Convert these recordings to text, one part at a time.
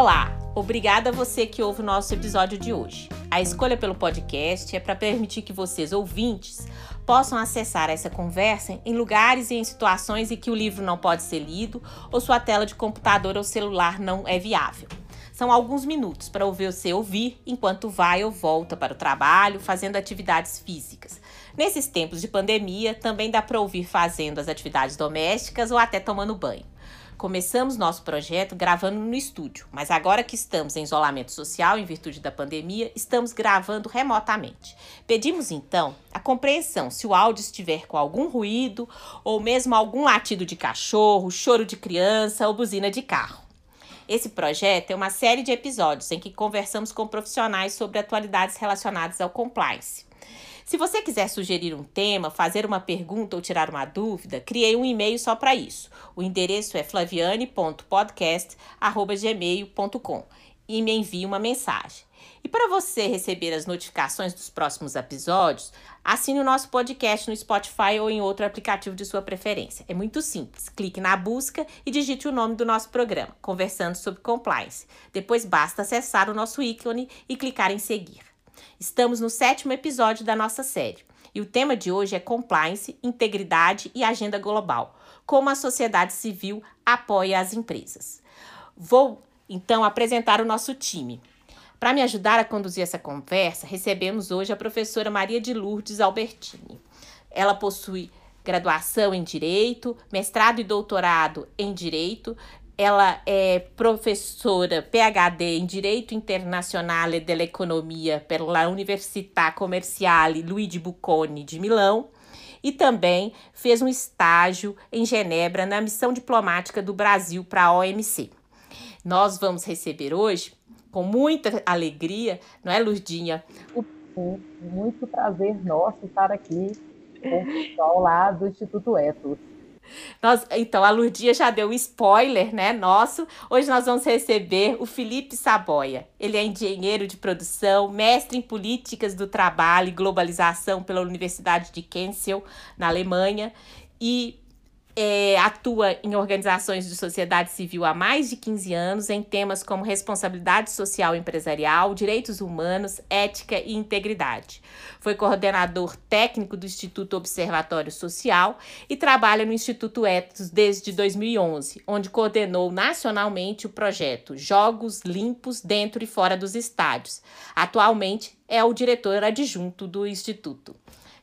Olá, obrigada a você que ouve o nosso episódio de hoje. A escolha pelo podcast é para permitir que vocês, ouvintes, possam acessar essa conversa em lugares e em situações em que o livro não pode ser lido ou sua tela de computador ou celular não é viável. São alguns minutos para ouvir você ouvir enquanto vai ou volta para o trabalho, fazendo atividades físicas. Nesses tempos de pandemia, também dá para ouvir fazendo as atividades domésticas ou até tomando banho. Começamos nosso projeto gravando no estúdio, mas agora que estamos em isolamento social em virtude da pandemia, estamos gravando remotamente. Pedimos então a compreensão se o áudio estiver com algum ruído ou mesmo algum latido de cachorro, choro de criança ou buzina de carro. Esse projeto é uma série de episódios em que conversamos com profissionais sobre atualidades relacionadas ao compliance. Se você quiser sugerir um tema, fazer uma pergunta ou tirar uma dúvida, criei um e-mail só para isso. O endereço é flaviane.podcast@gmail.com e me envie uma mensagem. E para você receber as notificações dos próximos episódios, assine o nosso podcast no Spotify ou em outro aplicativo de sua preferência. É muito simples. Clique na busca e digite o nome do nosso programa, Conversando sobre Compliance. Depois basta acessar o nosso ícone e clicar em seguir. Estamos no sétimo episódio da nossa série e o tema de hoje é compliance, integridade e agenda global. Como a sociedade civil apoia as empresas. Vou então apresentar o nosso time. Para me ajudar a conduzir essa conversa, recebemos hoje a professora Maria de Lourdes Albertini. Ela possui graduação em Direito, mestrado e doutorado em Direito, ela é professora PhD em Direito Internacional e dell'Economia pela Università Commerciale Luigi Bocconi de Milão e também fez um estágio em Genebra na missão diplomática do Brasil para a OMC. Nós vamos receber hoje, com muita alegria, não é, Lurdinha? Muito prazer nosso estar aqui com o pessoal lá do Instituto Etos. Nós, então, a Lurdinha já deu um spoiler, né, nosso. Hoje nós vamos receber o Felipe Saboia. Ele é engenheiro de produção, mestre em políticas do trabalho e globalização pela Universidade de Kassel, na Alemanha, e é, atua em organizações de sociedade civil há mais de 15 anos em temas como responsabilidade social empresarial, direitos humanos, ética e integridade. Foi coordenador técnico do Instituto Observatório Social e trabalha no Instituto Etos desde 2011, onde coordenou nacionalmente o projeto Jogos Limpos Dentro e Fora dos Estádios. Atualmente é o diretor adjunto do Instituto.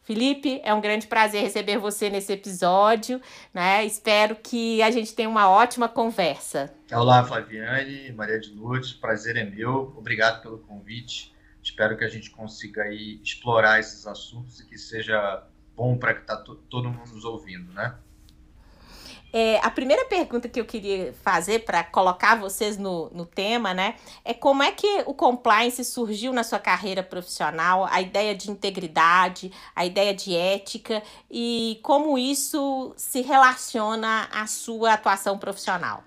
Felipe, é um grande prazer receber você nesse episódio, né? Espero que a gente tenha uma ótima conversa. Olá, Flaviane, Maria de Lourdes, prazer é meu. Obrigado pelo convite. Espero que a gente consiga aí explorar esses assuntos e que seja bom para que tá todo mundo nos ouvindo, né? É, a primeira pergunta que eu queria fazer para colocar vocês no, no tema, né, é como é que o compliance surgiu na sua carreira profissional, a ideia de integridade, a ideia de ética e como isso se relaciona à sua atuação profissional.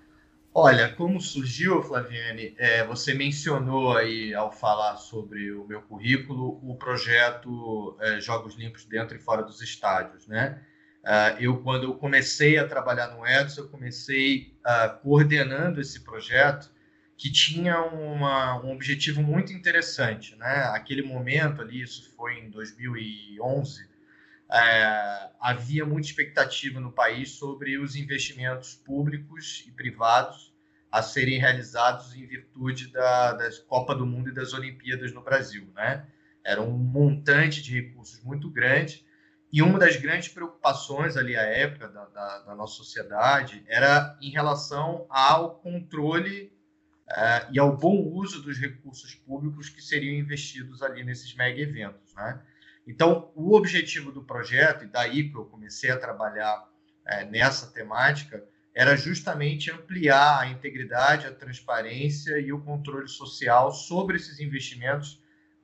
Olha, como surgiu, Flaviane, é, você mencionou aí ao falar sobre o meu currículo o projeto é, Jogos Limpos dentro e fora dos estádios, né? Uh, eu, quando eu comecei a trabalhar no Edson, eu comecei uh, coordenando esse projeto que tinha uma, um objetivo muito interessante. Né? Aquele momento ali, isso foi em 2011, é, havia muita expectativa no país sobre os investimentos públicos e privados a serem realizados em virtude da, da Copa do Mundo e das Olimpíadas no Brasil. Né? Era um montante de recursos muito grande e uma das grandes preocupações ali à época da, da, da nossa sociedade era em relação ao controle uh, e ao bom uso dos recursos públicos que seriam investidos ali nesses mega eventos. Né? Então, o objetivo do projeto, e daí que eu comecei a trabalhar uh, nessa temática, era justamente ampliar a integridade, a transparência e o controle social sobre esses investimentos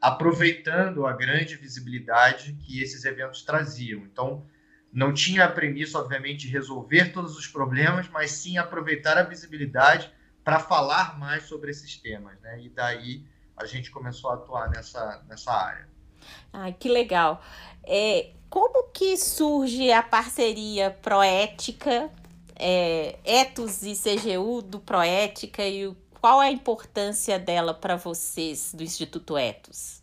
aproveitando a grande visibilidade que esses eventos traziam. Então, não tinha a premissa, obviamente, de resolver todos os problemas, mas sim aproveitar a visibilidade para falar mais sobre esses temas. Né? E daí a gente começou a atuar nessa, nessa área. Ai, que legal. É, como que surge a parceria Proética, é, Etos e CGU do Proética e o qual é a importância dela para vocês do Instituto Etos?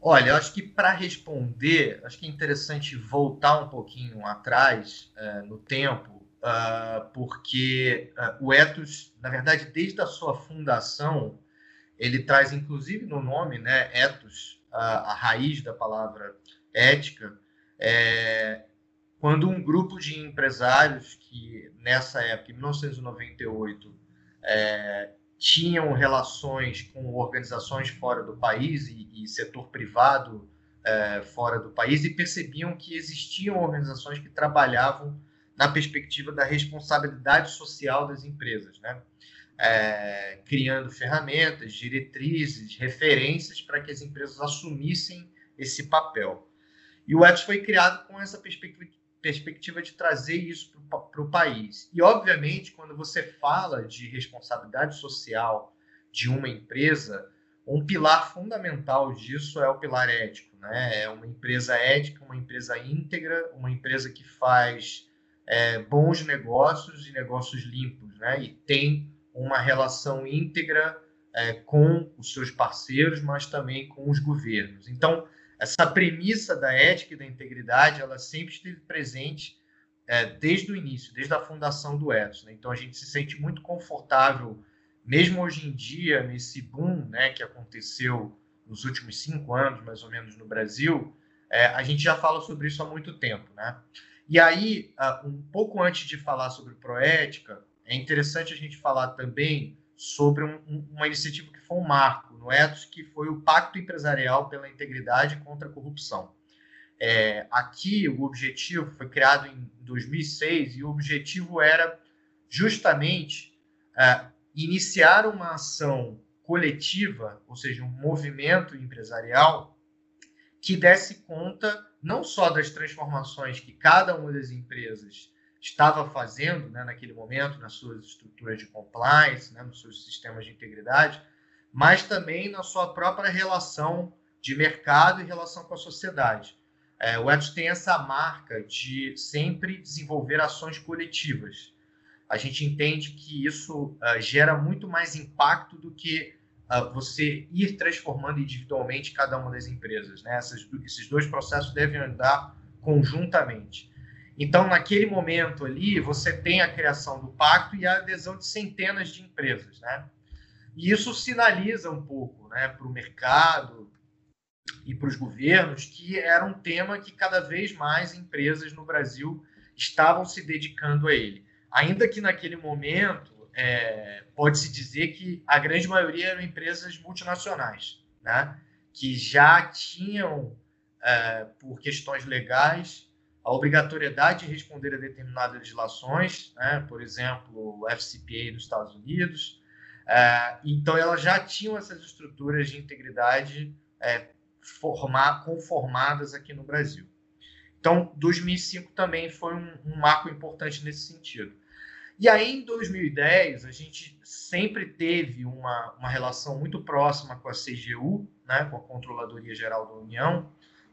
Olha, acho que para responder, acho que é interessante voltar um pouquinho atrás é, no tempo, uh, porque uh, o Etos, na verdade, desde a sua fundação, ele traz inclusive no nome, né, Etos, a, a raiz da palavra ética, é, quando um grupo de empresários que nessa época, em 1998, é, tinham relações com organizações fora do país e, e setor privado é, fora do país e percebiam que existiam organizações que trabalhavam na perspectiva da responsabilidade social das empresas, né? É, criando ferramentas, diretrizes, referências para que as empresas assumissem esse papel. E o ETS foi criado com essa perspectiva, perspectiva de trazer isso para o país. E, obviamente, quando você fala de responsabilidade social de uma empresa, um pilar fundamental disso é o pilar ético. Né? É uma empresa ética, uma empresa íntegra, uma empresa que faz é, bons negócios e negócios limpos, né? e tem uma relação íntegra é, com os seus parceiros, mas também com os governos. Então, essa premissa da ética e da integridade, ela sempre esteve presente é, desde o início, desde a fundação do ethos. Né? Então a gente se sente muito confortável, mesmo hoje em dia, nesse boom né, que aconteceu nos últimos cinco anos, mais ou menos, no Brasil, é, a gente já fala sobre isso há muito tempo. Né? E aí, um pouco antes de falar sobre proética, é interessante a gente falar também sobre um, uma iniciativa que foi um marco no Ethos, que foi o Pacto Empresarial pela Integridade contra a Corrupção. É, aqui, o objetivo foi criado em 2006 e o objetivo era justamente é, iniciar uma ação coletiva, ou seja, um movimento empresarial que desse conta não só das transformações que cada uma das empresas estava fazendo né, naquele momento nas suas estruturas de compliance, né, nos seus sistemas de integridade, mas também na sua própria relação de mercado e relação com a sociedade. É, o Etos tem essa marca de sempre desenvolver ações coletivas. A gente entende que isso uh, gera muito mais impacto do que uh, você ir transformando individualmente cada uma das empresas. Né? Essas, esses dois processos devem andar conjuntamente. Então, naquele momento ali, você tem a criação do pacto e a adesão de centenas de empresas, né? E isso sinaliza um pouco, né, para o mercado e para os governos que era um tema que cada vez mais empresas no Brasil estavam se dedicando a ele. Ainda que naquele momento é, pode-se dizer que a grande maioria eram empresas multinacionais, né, que já tinham, é, por questões legais, a obrigatoriedade de responder a determinadas legislações, né? por exemplo, o FCPA dos Estados Unidos. É, então, elas já tinham essas estruturas de integridade é, formar, conformadas aqui no Brasil. Então, 2005 também foi um, um marco importante nesse sentido. E aí, em 2010, a gente sempre teve uma, uma relação muito próxima com a CGU, né, com a Controladoria Geral da União,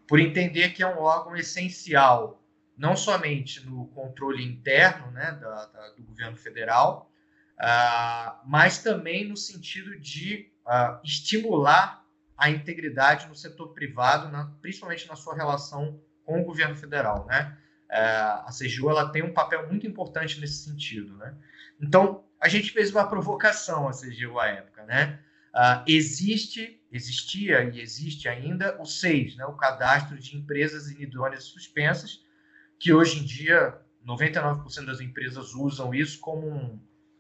por entender que é um órgão essencial, não somente no controle interno né, da, da, do governo federal, uh, mas também no sentido de uh, estimular a integridade no setor privado, na, principalmente na sua relação com o governo federal. Né? Uh, a CGU ela tem um papel muito importante nesse sentido. Né? Então, a gente fez uma provocação à CGU à época. Né? Uh, existe, existia e existe ainda o SEIS, né, o Cadastro de Empresas Inidôneas Suspensas, que hoje em dia 99% das empresas usam isso como um,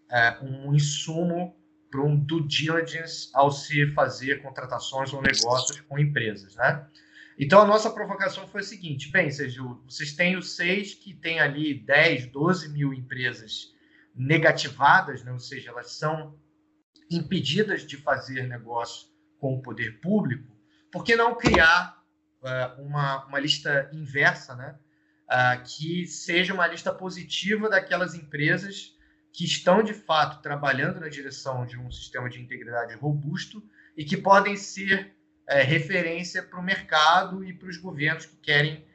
é, um insumo para um due diligence ao se fazer contratações ou negócios com empresas, né? Então, a nossa provocação foi a seguinte, bem, Sérgio, vocês têm os seis que têm ali 10, 12 mil empresas negativadas, né? ou seja, elas são impedidas de fazer negócio com o poder público, por que não criar uh, uma, uma lista inversa, né? Uh, que seja uma lista positiva daquelas empresas que estão de fato trabalhando na direção de um sistema de integridade robusto e que podem ser é, referência para o mercado e para os governos que querem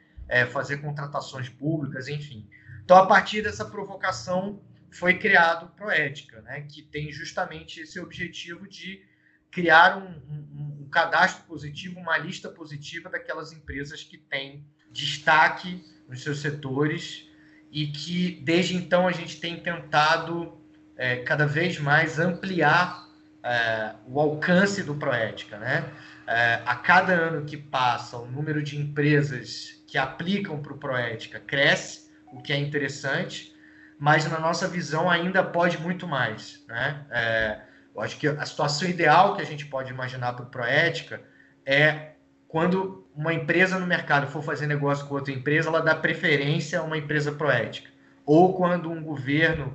fazer contratações públicas, enfim. Então, a partir dessa provocação, foi criado Proética, né, que tem justamente esse objetivo de criar um, um, um, cadastro positivo, uma lista positiva daquelas empresas que têm destaque nos seus setores e que desde então a gente tem tentado é, cada vez mais ampliar é, o alcance do Proética, né? É, a cada ano que passa, o número de empresas que aplicam para o Proética cresce, o que é interessante, mas na nossa visão ainda pode muito mais. Né? É, eu acho que a situação ideal que a gente pode imaginar para o Proética é quando uma empresa no mercado for fazer negócio com outra empresa, ela dá preferência a uma empresa proética. Ou quando um governo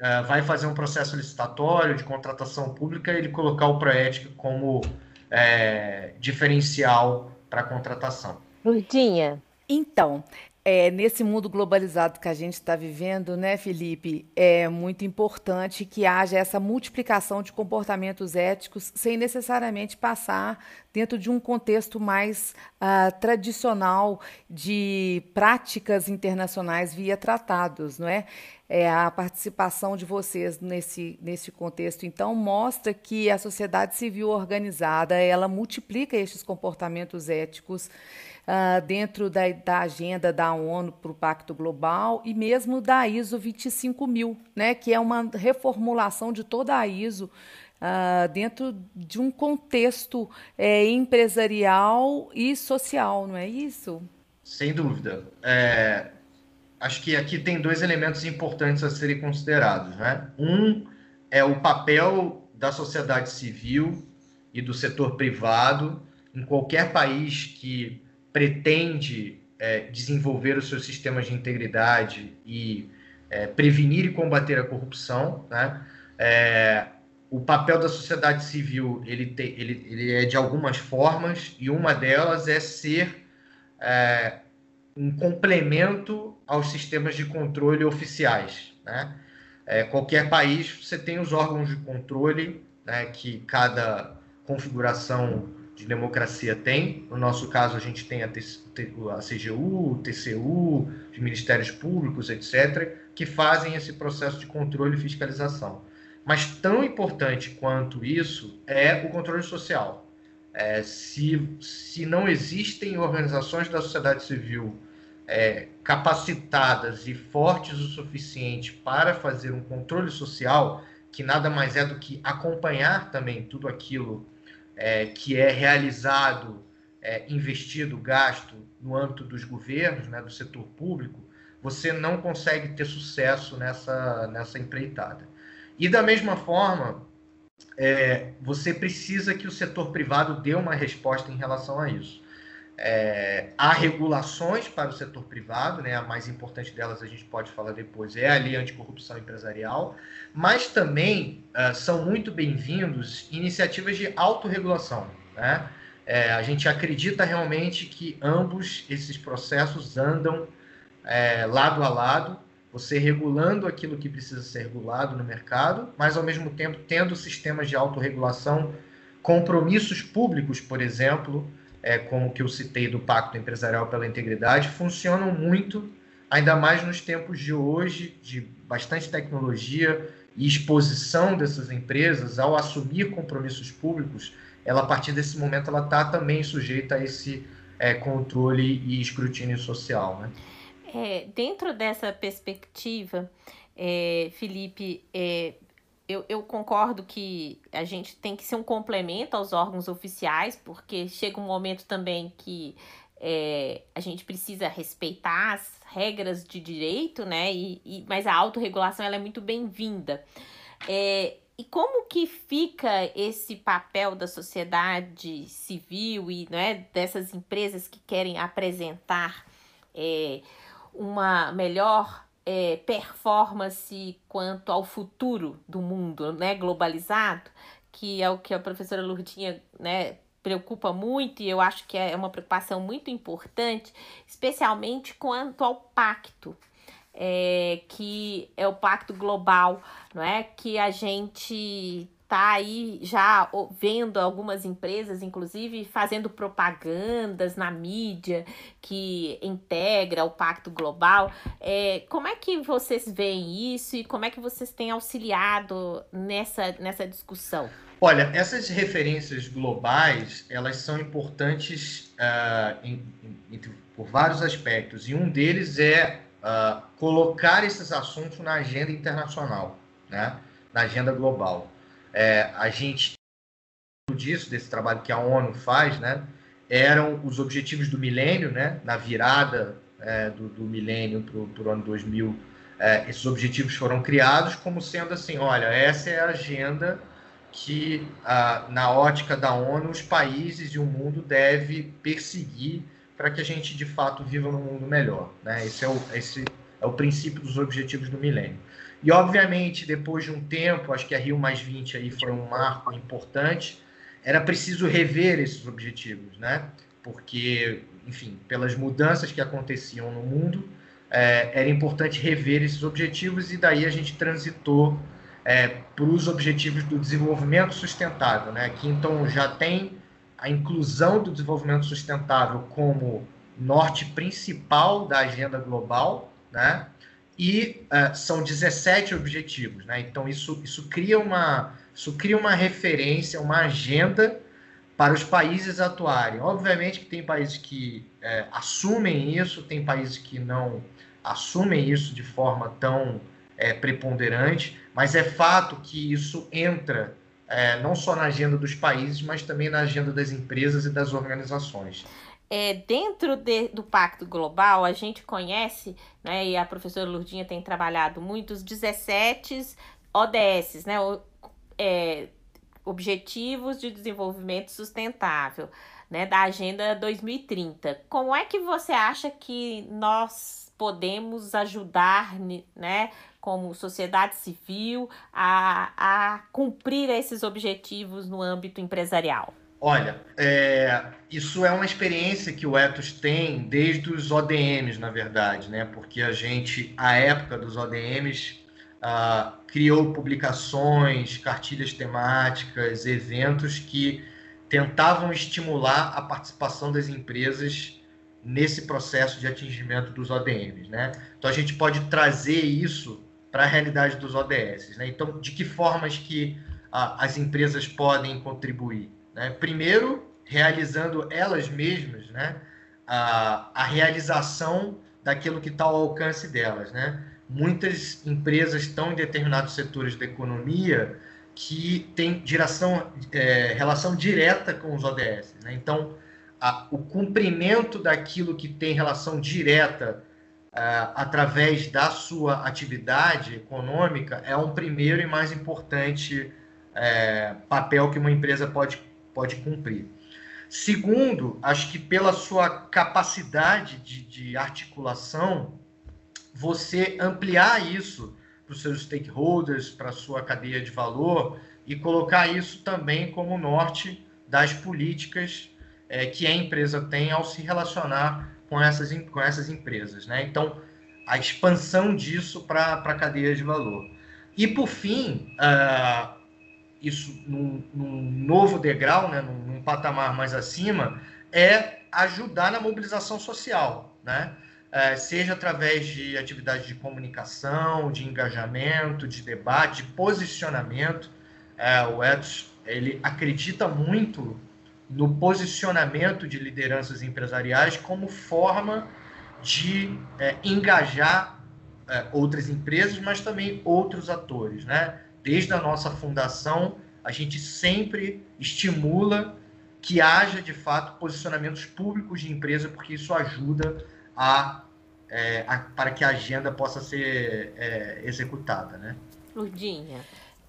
uh, vai fazer um processo licitatório de contratação pública, ele colocar o proética como é, diferencial para a contratação. Lurdinha. Então, é, nesse mundo globalizado que a gente está vivendo, né, Felipe, é muito importante que haja essa multiplicação de comportamentos éticos sem necessariamente passar dentro de um contexto mais uh, tradicional de práticas internacionais via tratados, não é? é? A participação de vocês nesse, nesse contexto, então, mostra que a sociedade civil organizada ela multiplica estes comportamentos éticos uh, dentro da, da, agenda da ONU para o Pacto Global e mesmo da ISO 25000, né, que é uma reformulação de toda a ISO Uh, dentro de um contexto é, empresarial e social, não é isso? Sem dúvida. É, acho que aqui tem dois elementos importantes a serem considerados. Né? Um é o papel da sociedade civil e do setor privado em qualquer país que pretende é, desenvolver os seus sistemas de integridade e é, prevenir e combater a corrupção, né? É, o papel da sociedade civil ele, te, ele, ele, é de algumas formas e uma delas é ser é, um complemento aos sistemas de controle oficiais. Né? É, qualquer país você tem os órgãos de controle né, que cada configuração de democracia tem. No nosso caso, a gente tem a, CGU, o TCU, os ministérios públicos, etc., que fazem esse processo de controle e fiscalização. Mas tão importante quanto isso é o controle social. É, se, se não existem organizações da sociedade civil é, capacitadas e fortes o suficiente para fazer um controle social, que nada mais é do que acompanhar também tudo aquilo é, que é realizado, é, investido, gasto no âmbito dos governos, né, do setor público, você não consegue ter sucesso nessa, nessa empreitada. E da mesma forma, é, você precisa que o setor privado dê uma resposta em relação a isso. É, há regulações para o setor privado, né? a mais importante delas a gente pode falar depois, é a Lei Anticorrupção Empresarial, mas também uh, são muito bem-vindos iniciativas de autorregulação. Né? É, a gente acredita realmente que ambos esses processos andam é, lado a lado, você regulando aquilo que precisa ser regulado no mercado, mas ao mesmo tempo tendo sistemas de autorregulação, compromissos públicos, por exemplo, é, como que eu citei do Pacto Empresarial pela Integridade, funcionam muito, ainda mais nos tempos de hoje, de bastante tecnologia e exposição dessas empresas ao assumir compromissos públicos, ela a partir desse momento ela está também sujeita a esse é, controle e escrutínio social, né? É, dentro dessa perspectiva, é, Felipe, é, eu, eu concordo que a gente tem que ser um complemento aos órgãos oficiais, porque chega um momento também que é, a gente precisa respeitar as regras de direito, né? E, e, mas a autorregulação ela é muito bem-vinda. É, e como que fica esse papel da sociedade civil e né, dessas empresas que querem apresentar é, uma melhor é, performance quanto ao futuro do mundo né, globalizado, que é o que a professora Lourdinha né, preocupa muito, e eu acho que é uma preocupação muito importante, especialmente quanto ao pacto, é, que é o pacto global, não é? Que a gente está aí já vendo algumas empresas, inclusive, fazendo propagandas na mídia que integra o Pacto Global. É, como é que vocês veem isso e como é que vocês têm auxiliado nessa, nessa discussão? Olha, essas referências globais, elas são importantes uh, em, em, por vários aspectos, e um deles é uh, colocar esses assuntos na agenda internacional, né? na agenda global. É, a gente disso, desse trabalho que a ONU faz, né? eram os objetivos do milênio, né? na virada é, do, do, milênio para o ano 2000, é, esses objetivos foram criados como sendo assim, olha, essa é a agenda que, ah, na ótica da ONU, os países e o mundo deve perseguir para que a gente, de fato, viva num mundo melhor. Né? Esse, é o, esse é o princípio dos objetivos do milênio. E, obviamente, depois de um tempo, acho que a Rio Mais 20 aí foi um marco importante, era preciso rever esses objetivos, né? Porque, enfim, pelas mudanças que aconteciam no mundo, é, era importante rever esses objetivos e daí a gente transitou é, para os objetivos do desenvolvimento sustentável, né? que então já tem a inclusão do desenvolvimento sustentável como norte principal da agenda global, né? E uh, são 17 objetivos. Né? Então, isso, isso, cria uma, isso cria uma referência, uma agenda para os países atuarem. Obviamente que tem países que é, assumem isso, tem países que não assumem isso de forma tão é, preponderante, mas é fato que isso entra é, não só na agenda dos países, mas também na agenda das empresas e das organizações. É, dentro de, do Pacto Global, a gente conhece, né, e a professora Lurdinha tem trabalhado muito, os 17 ODS, né, o, é, Objetivos de Desenvolvimento Sustentável, né, da Agenda 2030. Como é que você acha que nós podemos ajudar, né, como sociedade civil, a, a cumprir esses objetivos no âmbito empresarial? Olha, é, isso é uma experiência que o Ethos tem desde os ODMs, na verdade, né? Porque a gente, à época dos ODMs, ah, criou publicações, cartilhas temáticas, eventos que tentavam estimular a participação das empresas nesse processo de atingimento dos ODMs, né? Então a gente pode trazer isso para a realidade dos ODS. Né? Então, de que formas que ah, as empresas podem contribuir? Né? Primeiro, realizando elas mesmas né? a, a realização daquilo que está ao alcance delas. Né? Muitas empresas estão em determinados setores da economia que têm é, relação direta com os ODS. Né? Então, a, o cumprimento daquilo que tem relação direta uh, através da sua atividade econômica é um primeiro e mais importante uh, papel que uma empresa pode, pode cumprir. Segundo, acho que pela sua capacidade de, de articulação, você ampliar isso para os seus stakeholders, para a sua cadeia de valor e colocar isso também como norte das políticas é, que a empresa tem ao se relacionar com essas, com essas empresas. Né? Então, a expansão disso para a cadeia de valor. E, por fim, uh, isso num, num, novo degrau, né, num, num, patamar mais acima, é ajudar na mobilização social, né? Uh, seja através de atividades de comunicação, de engajamento, de debate, de posicionamento. Uh, o Edson ele acredita muito no posicionamento de lideranças empresariais como forma de é, engajar é, outras empresas, mas também outros atores. Né? Desde a nossa fundação, a gente sempre estimula que haja, de fato, posicionamentos públicos de empresa, porque isso ajuda a, é, a para que a agenda possa ser é, executada. Né? Lurdinha,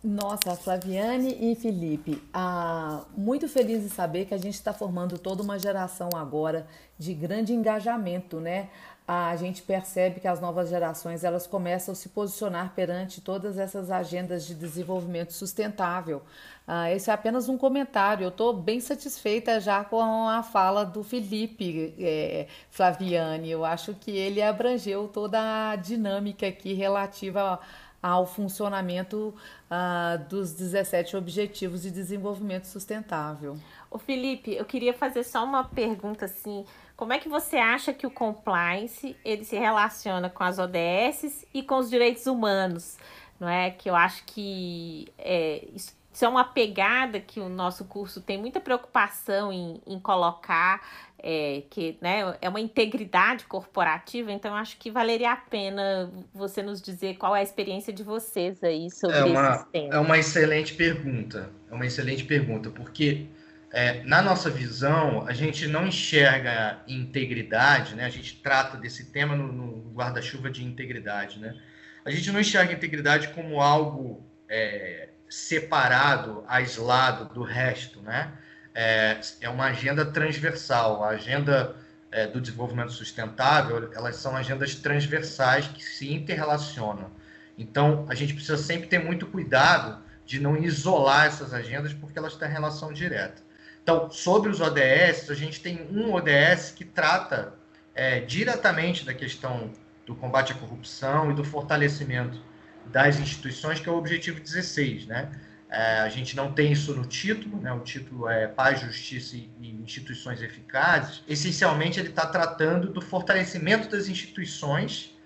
nossa, Flaviane e Felipe, ah, muito feliz em saber que a gente está formando toda uma geração agora de grande engajamento, né? A gente percebe que as novas gerações elas começam a se posicionar perante todas essas agendas de desenvolvimento sustentável. Ah, esse é apenas um comentário. Eu estou bem satisfeita já com a fala do Felipe é, Flaviane. Eu acho que ele abrangeu toda a dinâmica aqui relativa ao funcionamento uh, dos 17 Objetivos de Desenvolvimento Sustentável. O Felipe, eu queria fazer só uma pergunta assim, como é que você acha que o compliance ele se relaciona com as ODS e com os direitos humanos? Não é que eu acho que é, isso, isso é uma pegada que o nosso curso tem muita preocupação em, em colocar é, que né, é uma integridade corporativa, então acho que valeria a pena você nos dizer qual é a experiência de vocês aí sobre é uma, esses temas. É uma excelente pergunta, é uma excelente pergunta, porque é, na nossa visão, a gente não enxerga integridade, né? a gente trata desse tema no, no guarda-chuva de integridade. Né? A gente não enxerga integridade como algo é, separado, aislado do resto, né? é, é uma agenda transversal. A agenda é, do desenvolvimento sustentável, elas são agendas transversais que se interrelacionam. Então, a gente precisa sempre ter muito cuidado de não isolar essas agendas, porque elas têm relação direta. Então, sobre os ODS, a gente tem um ODS que trata é, diretamente da questão do combate à corrupção e do fortalecimento das instituições, que é o objetivo 16, né? É, a gente não tem isso no título, né? o título é Paz, Justiça e, Instituições Eficazes. Essencialmente, ele está tratando do fortalecimento das instituições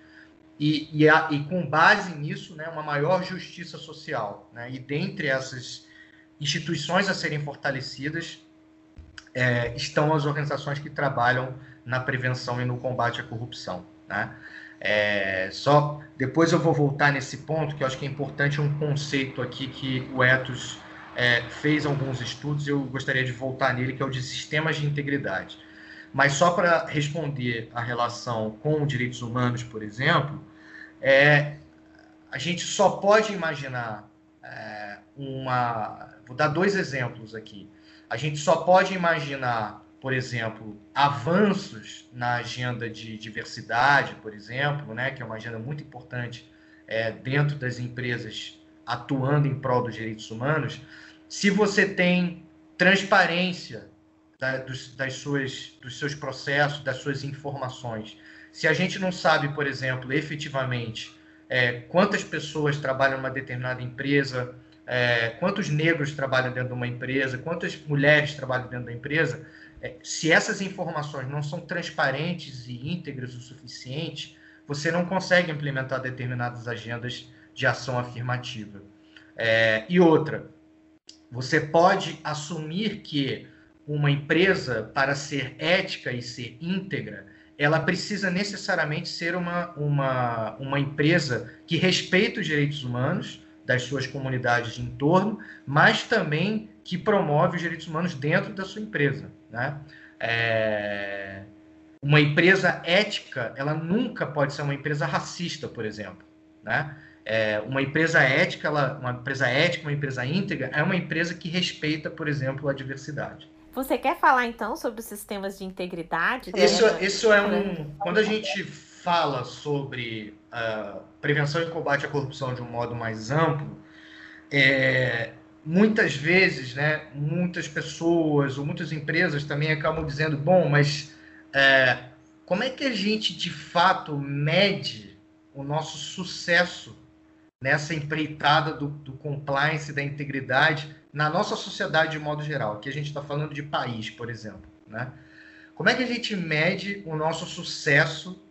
e, e, a, e, com base nisso, né, uma maior justiça social. Né? E dentre essas instituições a serem fortalecidas é, estão as organizações que trabalham na prevenção e no combate à corrupção. Né? É, só depois eu vou voltar nesse ponto, que eu acho que é importante um conceito aqui que o Etos é, fez alguns estudos e eu gostaria de voltar nele, que é o de sistemas de integridade. Mas só para responder a relação com direitos humanos, por exemplo, é, a gente só pode imaginar é, uma. Vou dar dois exemplos aqui. A gente só pode imaginar por exemplo, avanços na agenda de diversidade, por exemplo, né, que é uma agenda muito importante é, dentro das empresas atuando em prol dos direitos humanos, se você tem transparência da, dos, das suas, dos seus processos, das suas informações, se a gente não sabe, por exemplo, efetivamente é, quantas pessoas trabalham numa determinada empresa, é, quantos negros trabalham dentro de uma empresa, quantas mulheres trabalham dentro da empresa, é, se essas informações não são transparentes e íntegras o suficiente, você não consegue implementar determinadas agendas de ação afirmativa. É, e outra, você pode assumir que uma empresa, para ser ética e ser íntegra, ela precisa necessariamente ser uma, uma, uma empresa que respeita os direitos humanos das suas comunidades de entorno, mas também que promove os direitos humanos dentro da sua empresa. Né? É... Uma empresa ética, ela nunca pode ser uma empresa racista, por exemplo. Né? É, uma empresa ética, ela, uma empresa ética, uma empresa íntegra, é uma empresa que respeita, por exemplo, a diversidade. Você quer falar então sobre os sistemas de integridade? Isso, isso é um. Quando a gente fala sobre uh, prevenção e combate à corrupção de um modo mais amplo, é, muitas vezes, né, muitas pessoas ou muitas empresas também acabam dizendo, bom, mas é, como é que a gente de fato mede o nosso sucesso nessa empreitada do, do compliance, da integridade na nossa sociedade de modo geral? Aqui a gente está falando de país, por exemplo, né? Como é que a gente mede o nosso sucesso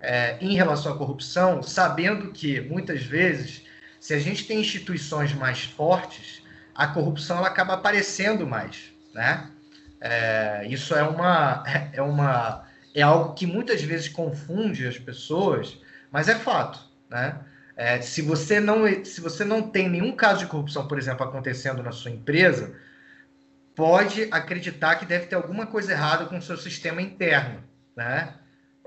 é, em relação à corrupção, sabendo que muitas vezes, se a gente tem instituições mais fortes, a corrupção ela acaba aparecendo mais, né? É, isso é uma, é uma é algo que muitas vezes confunde as pessoas, mas é fato, né? É, se você não se você não tem nenhum caso de corrupção, por exemplo, acontecendo na sua empresa, pode acreditar que deve ter alguma coisa errada com o seu sistema interno, né?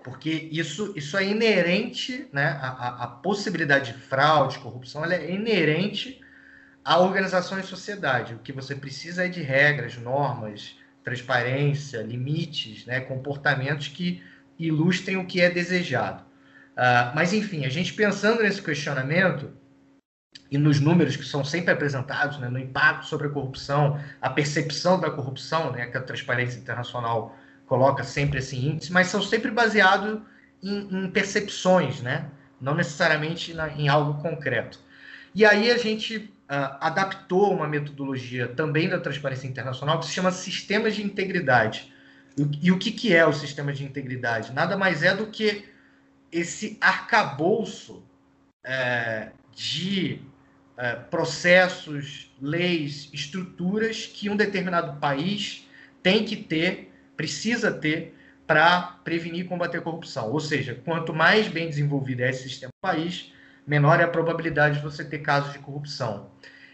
Porque isso, isso é inerente, né? A, a, a possibilidade de fraude, corrupção, é inerente a organização e sociedade. O que você precisa é de regras, normas, transparência, limites, né, comportamentos que ilustrem o que é desejado. Uh, mas, enfim, a gente pensando nesse questionamento e nos números que são sempre apresentados, né, no impacto sobre a corrupção, a percepção da corrupção, né, que a Transparência Internacional coloca sempre esse índice, mas são sempre baseados em, em percepções, né? não necessariamente na, em algo concreto. E aí a gente uh, adaptou uma metodologia também da Transparência Internacional que se chama Sistemas de Integridade. E, e o que, que é o sistema de integridade? Nada mais é do que esse arcabouço é, de é, processos, leis, estruturas que um determinado país tem que ter, precisa ter, para prevenir e combater a corrupção. Ou seja, quanto mais bem desenvolvido é esse sistema do país, menor é a probabilidade de você ter casos de corrupção.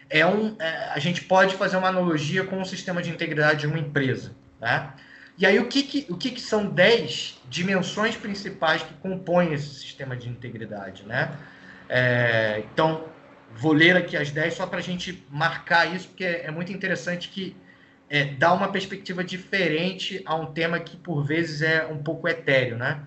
É um, é, a gente pode fazer uma analogia com o sistema de integridade de uma empresa. Né? E aí, o que, que, o que, que são 10 dimensões principais que compõem esse sistema de integridade? Né? É, então, vou ler aqui as 10 só para a gente marcar isso, porque é, é muito interessante que é, dá uma perspectiva diferente a um tema que, por vezes, é um pouco etéreo. Né?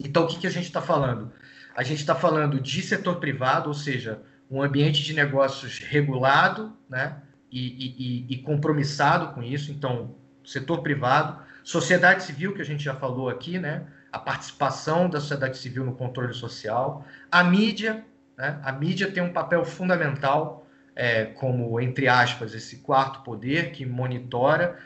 Então, o que, que a gente está falando? A gente está falando de setor privado, ou seja, um ambiente de negócios regulado né? e, e, e compromissado com isso. Então, setor privado, sociedade civil, que a gente já falou aqui, né? a participação da sociedade civil no controle social, a mídia, né? a mídia tem um papel fundamental, é, como, entre aspas, esse quarto poder que monitora.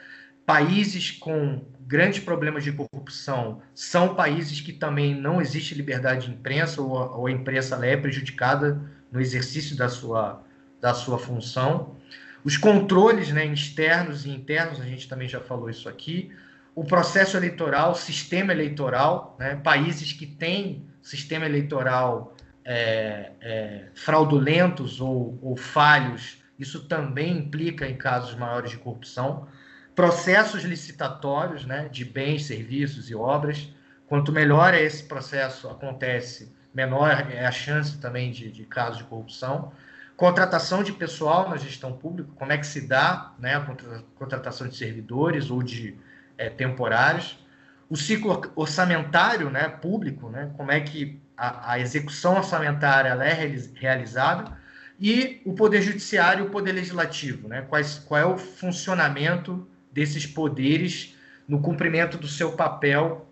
Países com grandes problemas de corrupção são países que também não existe liberdade de imprensa ou a, ou a imprensa é prejudicada no exercício da sua, da sua função. Os controles né, externos e internos, a gente também já falou isso aqui. O processo eleitoral, sistema eleitoral, né, países que têm sistema eleitoral é, é, fraudulentos ou, ou falhos, isso também implica em casos maiores de corrupção. Processos licitatórios né, de bens, serviços e obras. Quanto melhor esse processo acontece, menor é a chance também de, de casos de corrupção. Contratação de pessoal na gestão pública, como é que se dá né, a contratação de servidores ou de é, temporários. O ciclo orçamentário né, público, né, como é que a, execução orçamentária é realizada. E o Poder Judiciário e o Poder Legislativo, né, quais, qual é o funcionamento desses poderes no cumprimento do seu papel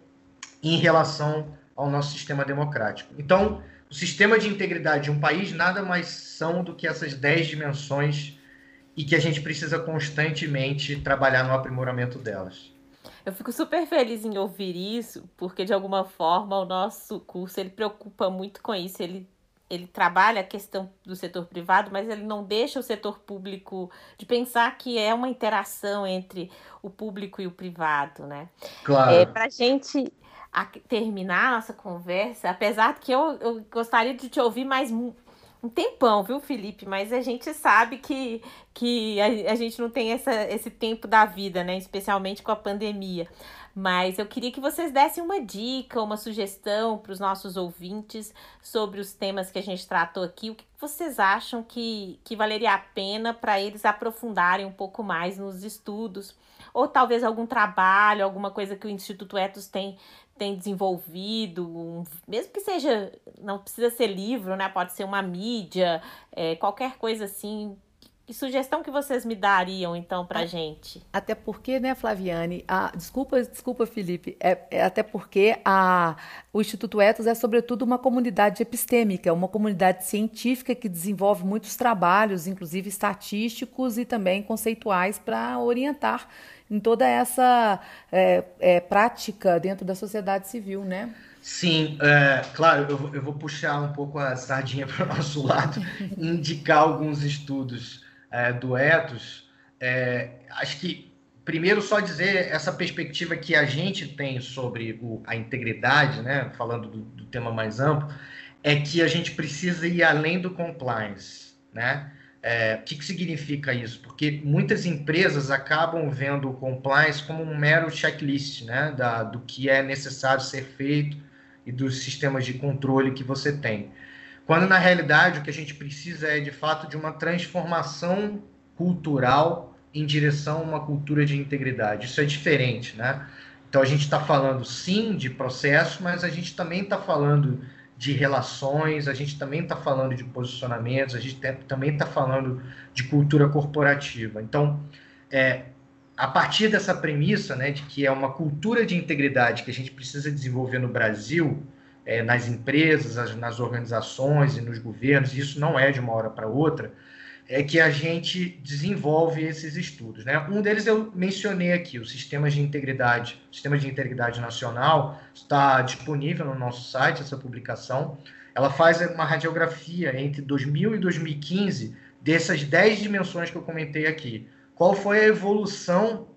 em relação ao nosso sistema democrático. Então, o sistema de integridade de um país nada mais são do que essas dez dimensões e que a gente precisa constantemente trabalhar no aprimoramento delas. Eu fico super feliz em ouvir isso, porque de alguma forma o nosso curso ele preocupa muito com isso. Ele, ele trabalha a questão do setor privado, mas ele não deixa o setor público de pensar que é uma interação entre o público e o privado, né? Claro. É, Para a gente terminar a nossa conversa, apesar que eu, eu gostaria de te ouvir mais um, tempão, viu, Felipe? Mas a gente sabe que, que a, a gente não tem essa, esse tempo da vida, né? Especialmente com a pandemia. Mas eu queria que vocês dessem uma dica, uma sugestão para os nossos ouvintes sobre os temas que a gente tratou aqui. O que vocês acham que, que valeria a pena para eles aprofundarem um pouco mais nos estudos? Ou talvez algum trabalho, alguma coisa que o Instituto Etos tem, tem desenvolvido, um, mesmo que seja, não precisa ser livro, né? Pode ser uma mídia, é, qualquer coisa assim. Que sugestão que vocês me dariam, então, para gente? Até porque, né, Flaviane, a, desculpa, desculpa, Felipe, é, é, até porque a, o Instituto Etos é, sobretudo, uma comunidade epistêmica, uma comunidade científica que desenvolve muitos trabalhos, inclusive estatísticos e também conceituais, para orientar em toda essa é, é, prática dentro da sociedade civil, né? Sim, é, claro, eu, eu, vou puxar um pouco a sardinha para o nosso lado, indicar alguns estudos é, do Etos. É, acho que, primeiro, só dizer essa perspectiva que a gente tem sobre o, a integridade, né, falando do, do tema mais amplo, é que a gente precisa ir além do compliance, né? É, o que, que significa isso? Porque muitas empresas acabam vendo o compliance como um mero checklist né, da, do que é necessário ser feito e dos sistemas de controle que você tem. Quando, na realidade, o que a gente precisa é, de fato, de uma transformação cultural em direção a uma cultura de integridade. Isso é diferente, né? Então, a gente está falando, sim, de processo, mas a gente também está falando de relações, a gente também está falando de posicionamentos, a gente também está falando de cultura corporativa. Então, é, a partir dessa premissa, né, de que é uma cultura de integridade que a gente precisa desenvolver no Brasil, é, nas empresas, nas organizações e nos governos, e isso não é de uma hora para outra, é que a gente desenvolve esses estudos. Né? Um deles eu mencionei aqui, o Sistema de Integridade, Sistema de Integridade Nacional, está disponível no nosso site, essa publicação. Ela faz uma radiografia entre 2000 e 2015 dessas 10 dimensões que eu comentei aqui. Qual foi a evolução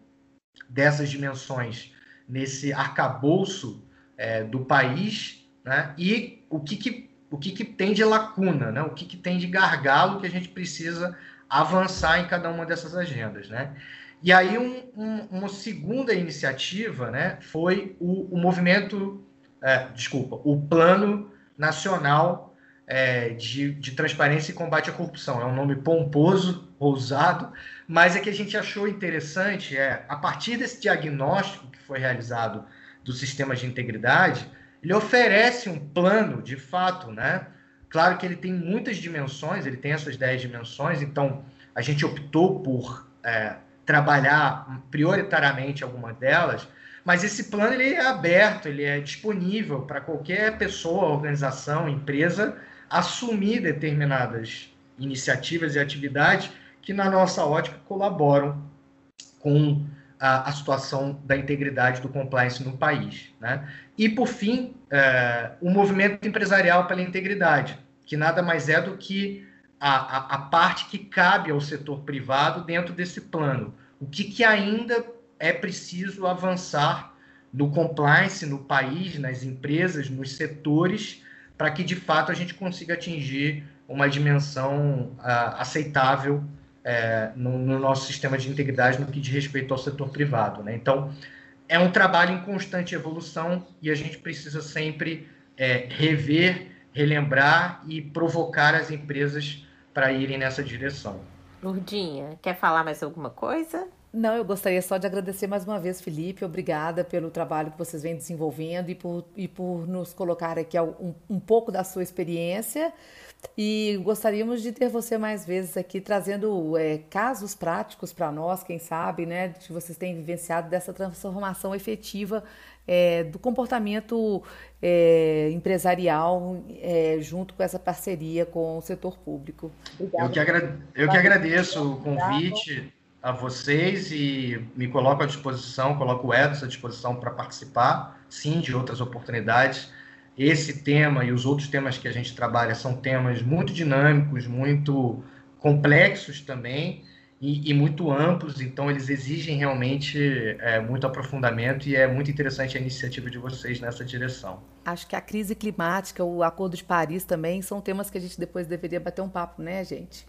dessas dimensões nesse arcabouço é, do país né? e o que, que o que, que tem de lacuna, né? o que, que tem de gargalo que a gente precisa avançar em cada uma dessas agendas. Né? E aí, um, um, uma segunda iniciativa né, foi o, o movimento, é, desculpa, o Plano Nacional é, de, de Transparência e Combate à Corrupção. É um nome pomposo, ousado, mas é que a gente achou interessante, é, a partir desse diagnóstico que foi realizado do sistema de integridade, ele oferece um plano, de fato, né? Claro que ele tem muitas dimensões, ele tem essas 10 dimensões, então a gente optou por é, trabalhar prioritariamente alguma delas, mas esse plano ele é aberto, ele é disponível para qualquer pessoa, organização, empresa assumir determinadas iniciativas e atividades que, na nossa ótica, colaboram com a, a situação da integridade do compliance no país. Né? E, por fim, o movimento empresarial pela integridade, que nada mais é do que a, a, a, parte que cabe ao setor privado dentro desse plano. O que, que ainda é preciso avançar no compliance no país, nas empresas, nos setores, para que de fato a gente consiga atingir uma dimensão uh, aceitável é, no, no, nosso sistema de integridade no que diz respeito ao setor privado. Né? Então, é um trabalho em constante evolução e a gente precisa sempre é, rever, relembrar e provocar as empresas para irem nessa direção. Lurdinha, quer falar mais alguma coisa? Não, eu gostaria só de agradecer mais uma vez, Felipe. Obrigada pelo trabalho que vocês vêm desenvolvendo e por, e por nos colocar aqui um, um pouco da sua experiência. E gostaríamos de ter você mais vezes aqui trazendo é, casos práticos para nós, quem sabe, né, que vocês têm vivenciado dessa transformação efetiva é, do comportamento é, empresarial é, junto com essa parceria com o setor público. Eu que, agra eu que agradeço o convite a vocês e me coloco à disposição, coloco o Edson à disposição para participar, sim, de outras oportunidades. Esse tema e os outros temas que a gente trabalha são temas muito dinâmicos, muito complexos também e, e muito amplos, então eles exigem realmente é, muito aprofundamento e é muito interessante a iniciativa de vocês nessa direção. Acho que a crise climática, o Acordo de Paris também são temas que a gente depois deveria bater um papo, né, gente?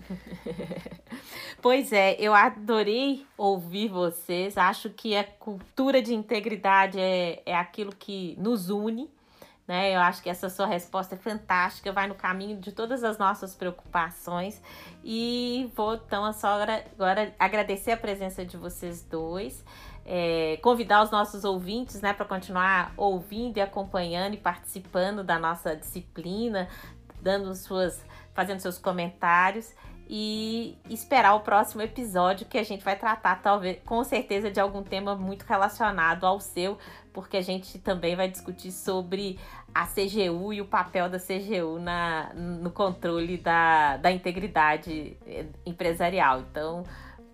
pois é, eu adorei ouvir vocês. Acho que a cultura de integridade é, é aquilo que nos une né? Eu acho que essa sua resposta é fantástica, vai no caminho de todas as nossas preocupações. E vou então só agora, agora agradecer a presença de vocês dois. É, convidar os nossos ouvintes né, para continuar ouvindo e acompanhando e participando da nossa disciplina, dando suas, fazendo seus comentários e esperar o próximo episódio que a gente vai tratar, talvez, com certeza, de algum tema muito relacionado ao seu, porque a gente também vai discutir sobre a CGU e o papel da CGU na, no controle da, da integridade eh, empresarial. Então,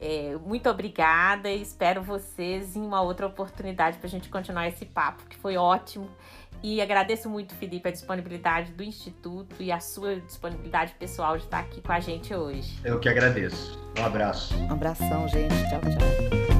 é, muito obrigada e espero vocês em uma outra oportunidade para a gente continuar esse papo, que foi ótimo. E agradeço muito, Felipe, a disponibilidade do Instituto e a sua disponibilidade pessoal de estar aqui com a gente hoje. Eu que agradeço. Um abraço. Um abração, gente. Tchau, tchau.